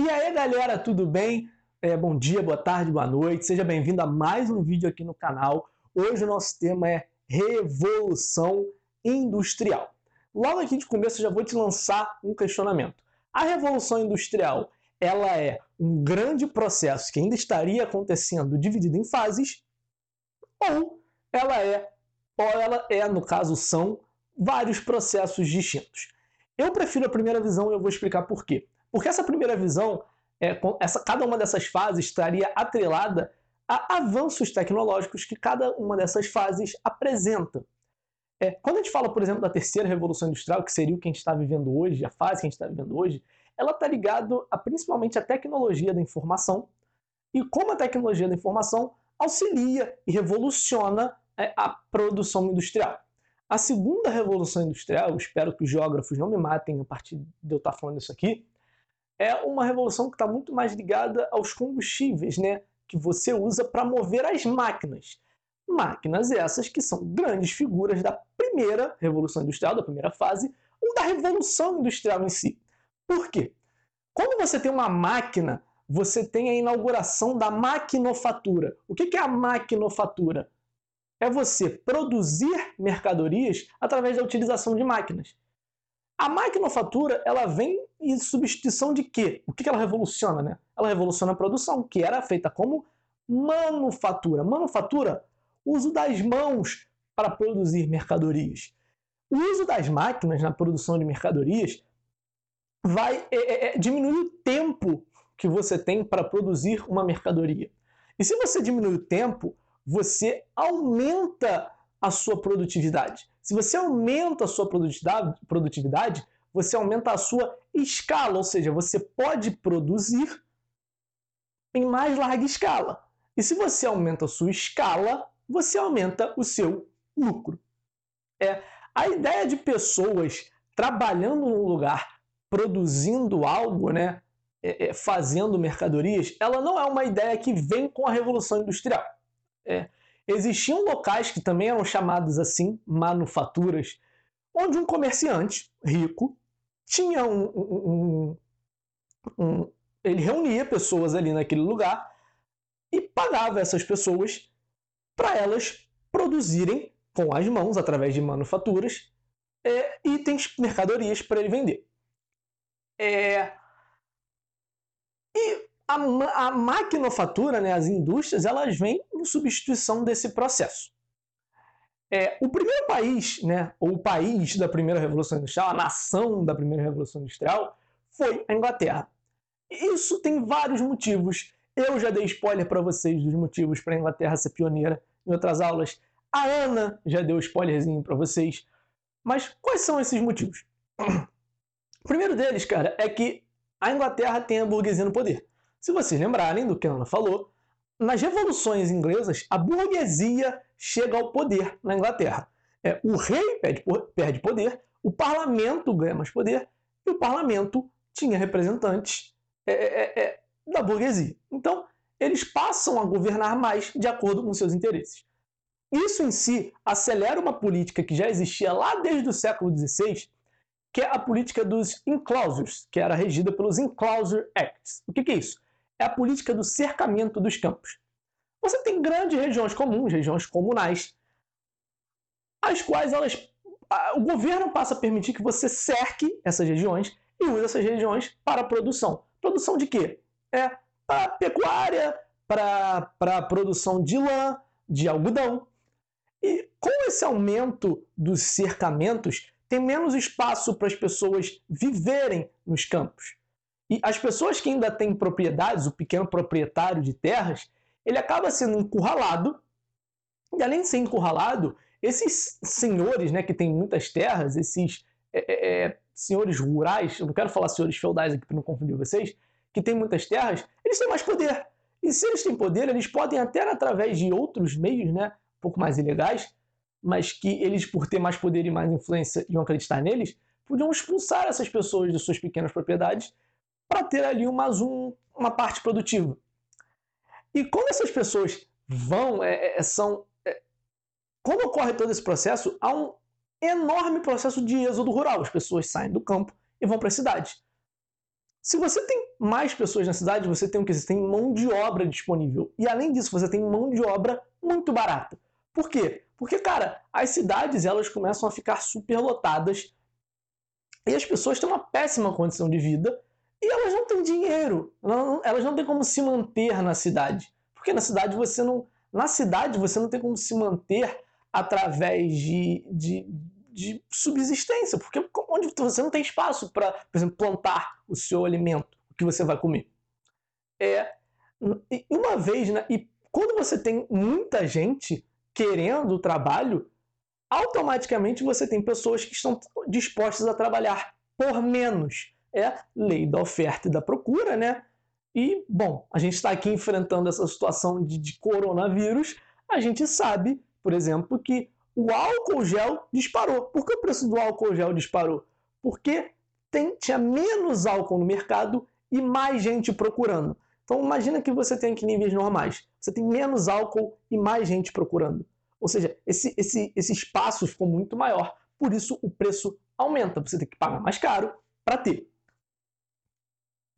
E aí, galera, tudo bem? É, bom dia, boa tarde, boa noite. Seja bem-vindo a mais um vídeo aqui no canal. Hoje o nosso tema é Revolução Industrial. Logo aqui de começo, eu já vou te lançar um questionamento. A Revolução Industrial, ela é um grande processo que ainda estaria acontecendo dividido em fases, ou ela é, ou ela é, no caso, são vários processos distintos. Eu prefiro a primeira visão e eu vou explicar por quê. Porque essa primeira visão, é, essa, cada uma dessas fases estaria atrelada a avanços tecnológicos que cada uma dessas fases apresenta. É, quando a gente fala, por exemplo, da terceira revolução industrial, que seria o que a gente está vivendo hoje, a fase que a gente está vivendo hoje, ela está ligada a, principalmente à tecnologia da informação e como a tecnologia da informação auxilia e revoluciona é, a produção industrial. A segunda revolução industrial, espero que os geógrafos não me matem a partir de eu estar falando isso aqui, é uma revolução que está muito mais ligada aos combustíveis, né? Que você usa para mover as máquinas. Máquinas essas que são grandes figuras da primeira revolução industrial, da primeira fase, ou da revolução industrial em si. Por quê? Quando você tem uma máquina, você tem a inauguração da maquinofatura. O que é a maquinofatura? É você produzir mercadorias através da utilização de máquinas. A maquinofatura, ela vem em substituição de quê? O que ela revoluciona, né? Ela revoluciona a produção, que era feita como manufatura. Manufatura, uso das mãos para produzir mercadorias. O uso das máquinas na produção de mercadorias vai é, é, é diminuir o tempo que você tem para produzir uma mercadoria. E se você diminui o tempo, você aumenta a sua produtividade. Se você aumenta a sua produtividade, você aumenta a sua escala, ou seja, você pode produzir em mais larga escala. E se você aumenta a sua escala, você aumenta o seu lucro. É a ideia de pessoas trabalhando num lugar, produzindo algo, né, é, é, fazendo mercadorias, ela não é uma ideia que vem com a revolução industrial. É, Existiam locais que também eram chamados assim, manufaturas, onde um comerciante rico tinha um, um, um, um ele reunia pessoas ali naquele lugar e pagava essas pessoas para elas produzirem com as mãos, através de manufaturas, é, itens, mercadorias para ele vender. É, e a, a maquinofatura, né, as indústrias, elas vêm em substituição desse processo. É, o primeiro país, né, ou o país da primeira revolução industrial, a nação da primeira revolução industrial, foi a Inglaterra. Isso tem vários motivos. Eu já dei spoiler para vocês dos motivos para a Inglaterra ser pioneira em outras aulas. A Ana já deu spoilerzinho para vocês. Mas quais são esses motivos? O primeiro deles, cara, é que a Inglaterra tem a burguesia no poder. Se vocês lembrarem do que a Ana falou, nas revoluções inglesas, a burguesia chega ao poder na Inglaterra. É, o rei perde, perde poder, o parlamento ganha mais poder, e o parlamento tinha representantes é, é, é, é da burguesia. Então, eles passam a governar mais de acordo com seus interesses. Isso em si acelera uma política que já existia lá desde o século XVI, que é a política dos enclosures, que era regida pelos Enclosure Acts. O que, que é isso? É a política do cercamento dos campos. Você tem grandes regiões comuns, regiões comunais, as quais elas, o governo passa a permitir que você cerque essas regiões e use essas regiões para produção. Produção de quê? É para pecuária, para produção de lã, de algodão. E com esse aumento dos cercamentos, tem menos espaço para as pessoas viverem nos campos. E as pessoas que ainda têm propriedades, o pequeno proprietário de terras, ele acaba sendo encurralado. E além de ser encurralado, esses senhores né, que têm muitas terras, esses é, é, é senhores rurais, eu não quero falar senhores feudais aqui para não confundir vocês, que têm muitas terras, eles têm mais poder. E se eles têm poder, eles podem até através de outros meios, né, um pouco mais ilegais, mas que eles, por ter mais poder e mais influência, iam acreditar neles, podiam expulsar essas pessoas de suas pequenas propriedades para ter ali uma, um, uma parte produtiva. E quando essas pessoas vão, é, é, são. É, quando ocorre todo esse processo, há um enorme processo de êxodo rural. As pessoas saem do campo e vão para a cidade. Se você tem mais pessoas na cidade, você tem o que? Você tem mão de obra disponível. E além disso, você tem mão de obra muito barata. Por quê? Porque, cara, as cidades elas começam a ficar superlotadas e as pessoas têm uma péssima condição de vida e elas não têm dinheiro. Elas não têm como se manter na cidade. Porque na cidade você não. Na cidade você não tem como se manter através de, de, de subsistência. Porque onde você não tem espaço para, por exemplo, plantar o seu alimento, o que você vai comer. É, uma vez, né, e quando você tem muita gente querendo o trabalho, automaticamente você tem pessoas que estão dispostas a trabalhar por menos. É lei da oferta e da procura, né? E, bom, a gente está aqui enfrentando essa situação de, de coronavírus, a gente sabe, por exemplo, que o álcool gel disparou. Por que o preço do álcool gel disparou? Porque tem, tinha menos álcool no mercado e mais gente procurando. Então imagina que você tem aqui níveis normais. Você tem menos álcool e mais gente procurando. Ou seja, esse, esse, esse espaço ficou muito maior. Por isso o preço aumenta. Você tem que pagar mais caro para ter.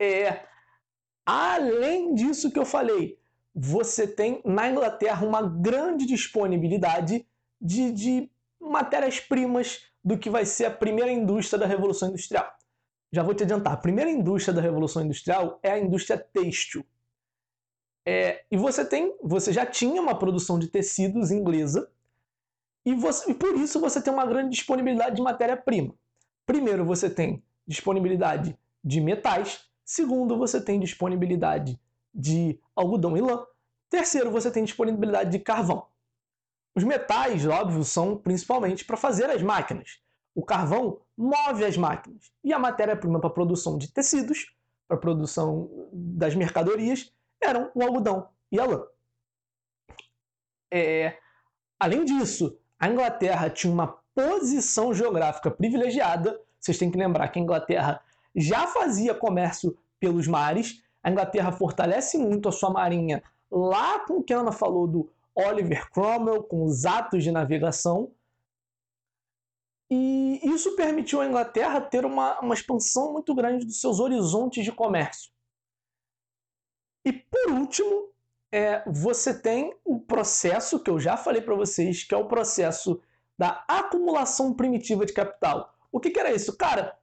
É, além disso que eu falei, você tem na Inglaterra uma grande disponibilidade de, de matérias-primas do que vai ser a primeira indústria da Revolução Industrial já vou te adiantar, a primeira indústria da Revolução Industrial é a indústria têxtil. É, e você tem, você já tinha uma produção de tecidos inglesa e, você, e por isso você tem uma grande disponibilidade de matéria-prima. Primeiro, você tem disponibilidade de metais. Segundo, você tem disponibilidade de algodão e lã. Terceiro, você tem disponibilidade de carvão. Os metais, óbvio, são principalmente para fazer as máquinas. O carvão move as máquinas e a matéria-prima para a produção de tecidos, para a produção das mercadorias, eram o algodão e a lã. É... Além disso, a Inglaterra tinha uma posição geográfica privilegiada. Vocês têm que lembrar que a Inglaterra já fazia comércio pelos mares. A Inglaterra fortalece muito a sua marinha lá com o que Ana falou do Oliver Cromwell, com os atos de navegação. E isso permitiu à Inglaterra ter uma, uma expansão muito grande dos seus horizontes de comércio. E por último, é, você tem o processo que eu já falei para vocês, que é o processo da acumulação primitiva de capital. O que, que era isso? Cara,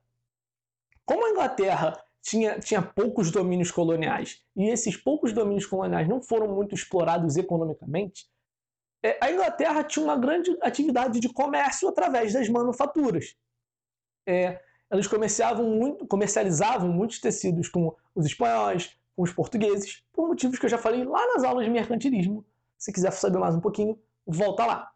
como a Inglaterra tinha, tinha poucos domínios coloniais e esses poucos domínios coloniais não foram muito explorados economicamente, é, a Inglaterra tinha uma grande atividade de comércio através das manufaturas. É, muito, comercializavam muitos tecidos com os espanhóis, com os portugueses, por motivos que eu já falei lá nas aulas de mercantilismo. Se quiser saber mais um pouquinho, volta lá.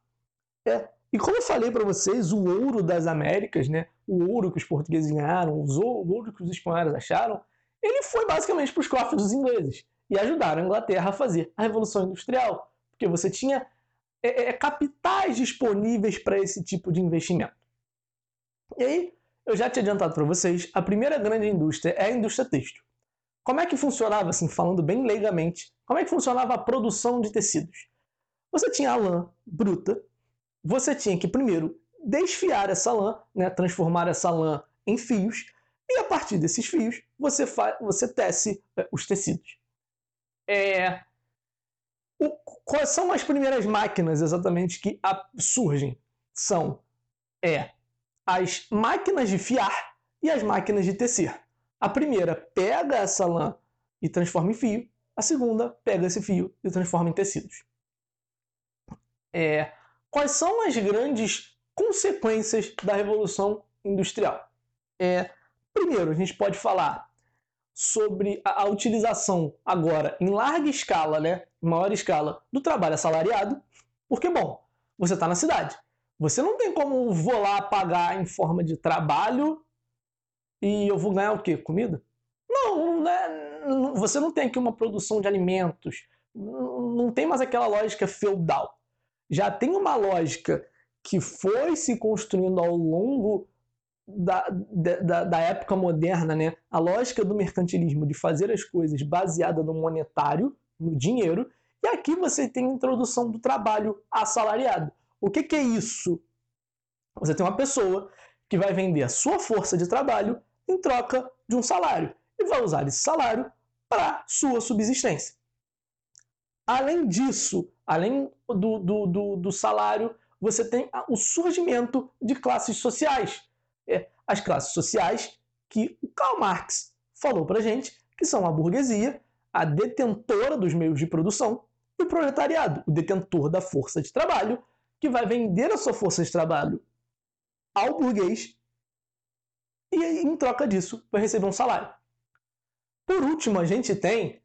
É, e como eu falei para vocês, o ouro das Américas, né, o ouro que os portugueses ganharam, o ouro que os espanhóis acharam, ele foi basicamente para os cofres dos ingleses e ajudaram a Inglaterra a fazer a Revolução Industrial, porque você tinha é, é, é, capitais disponíveis para esse tipo de investimento. E aí, eu já tinha adiantado para vocês, a primeira grande indústria é a indústria têxtil. Como é que funcionava, assim, falando bem leigamente, como é que funcionava a produção de tecidos? Você tinha a lã bruta, você tinha que primeiro desfiar essa lã, né, transformar essa lã em fios, e a partir desses fios você, faz, você tece é, os tecidos. É, o, quais são as primeiras máquinas exatamente que a, surgem? São é, as máquinas de fiar e as máquinas de tecer. A primeira pega essa lã e transforma em fio, a segunda pega esse fio e transforma em tecidos. É, quais são as grandes consequências da Revolução Industrial? É, primeiro, a gente pode falar sobre a, a utilização agora em larga escala, né, em maior escala, do trabalho assalariado, porque, bom, você está na cidade. Você não tem como vou lá pagar em forma de trabalho e eu vou ganhar o quê? Comida? Não, né? você não tem aqui uma produção de alimentos. Não tem mais aquela lógica feudal. Já tem uma lógica que foi se construindo ao longo da, da, da, época moderna, né? a lógica do mercantilismo de fazer as coisas baseada no monetário, no dinheiro, e aqui você tem a introdução do trabalho assalariado. O que, que é isso? Você tem uma pessoa que vai vender a sua força de trabalho em troca de um salário. e vai usar esse salário para sua subsistência. Além disso, além do, do, do, do, salário, você tem o surgimento de classes sociais. É, as classes sociais que o Karl Marx falou para gente, que são a burguesia, a detentora dos meios de produção, e o proletariado, o detentor da força de trabalho, que vai vender a sua força de trabalho ao burguês e, em troca disso, vai receber um salário. Por último, a gente tem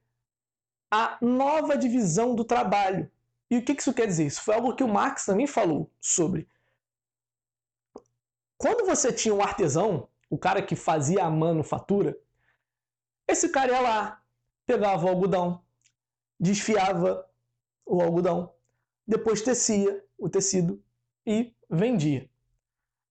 a nova divisão do trabalho. E o que isso quer dizer? Isso foi algo que o Marx também falou sobre. Quando você tinha um artesão, o cara que fazia a manufatura, esse cara ia lá, pegava o algodão, desfiava o algodão, depois tecia o tecido e vendia.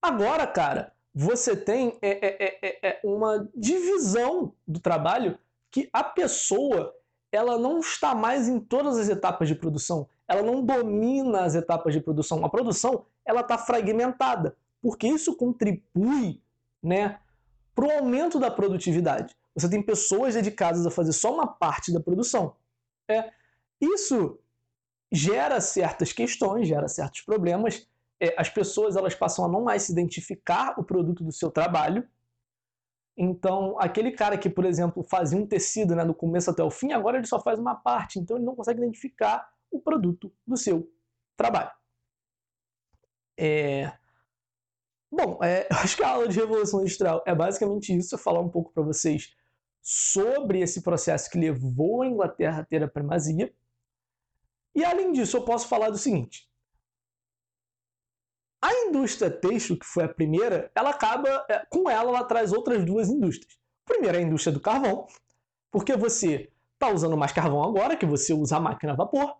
Agora, cara, você tem é, é, é, é, uma divisão do trabalho que a pessoa ela não está mais em todas as etapas de produção, ela não domina as etapas de produção. A produção ela está fragmentada, porque isso contribui né, para o aumento da produtividade. Você tem pessoas dedicadas a fazer só uma parte da produção. É, isso gera certas questões, gera certos problemas. É, as pessoas elas passam a não mais se identificar o produto do seu trabalho. Então, aquele cara que, por exemplo, fazia um tecido né, do começo até o fim, agora ele só faz uma parte. Então, ele não consegue identificar o produto do seu trabalho. É... Bom, é, eu acho que a aula de Revolução Industrial é basicamente isso, é falar um pouco para vocês sobre esse processo que levou a Inglaterra a ter a primazia. E além disso, eu posso falar do seguinte: a indústria têxtil, que foi a primeira, ela acaba, é, com ela, ela traz outras duas indústrias. Primeiro, a indústria do carvão, porque você está usando mais carvão agora, que você usa a máquina a vapor.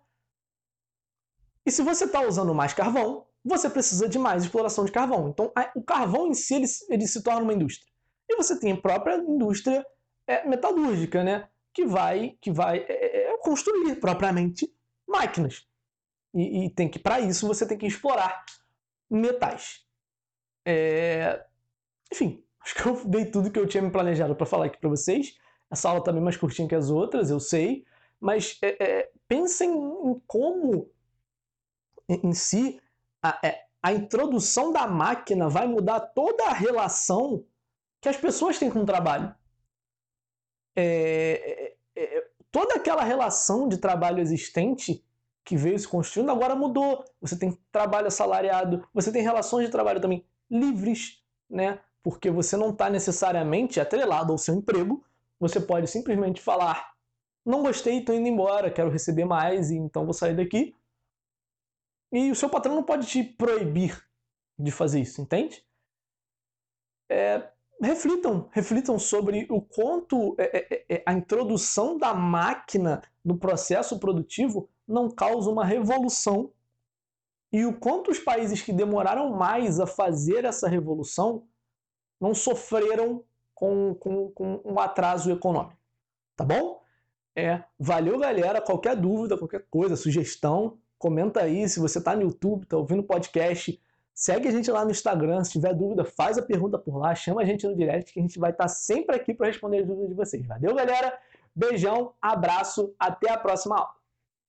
E se você está usando mais carvão, você precisa de mais exploração de carvão. Então, o carvão em si ele, ele se torna uma indústria. E você tem a própria indústria é, metalúrgica, né? Que vai, que vai é, é construir propriamente máquinas. E, e tem que, para isso, você tem que explorar metais. É... Enfim, acho que eu dei tudo que eu tinha me planejado para falar aqui para vocês. Essa aula também tá mais curtinha que as outras, eu sei. Mas é, é, pensem em como, em, si, a, é, a introdução da máquina vai mudar toda a relação que as pessoas têm com o trabalho. É, é, é, toda aquela relação de trabalho existente que veio se construindo agora mudou. Você tem trabalho assalariado, você tem relações de trabalho também livres, né? Porque você não está necessariamente atrelado ao seu emprego. Você pode simplesmente falar: não gostei, estou indo embora, quero receber mais, e então vou sair daqui. E o seu patrão não pode te proibir de fazer isso, entende? É, reflitam, reflitam sobre o quanto é, é, é, a introdução da máquina no processo produtivo não causa uma revolução e o quanto os países que demoraram mais a fazer essa revolução não sofreram com, com, com um atraso econômico. Tá bom? É, valeu, galera. Qualquer dúvida, qualquer coisa, sugestão, comenta aí. Se você está no YouTube, está ouvindo podcast, Segue a gente lá no Instagram, se tiver dúvida, faz a pergunta por lá, chama a gente no direct que a gente vai estar sempre aqui para responder as dúvidas de vocês. Valeu, galera? Beijão, abraço, até a próxima aula.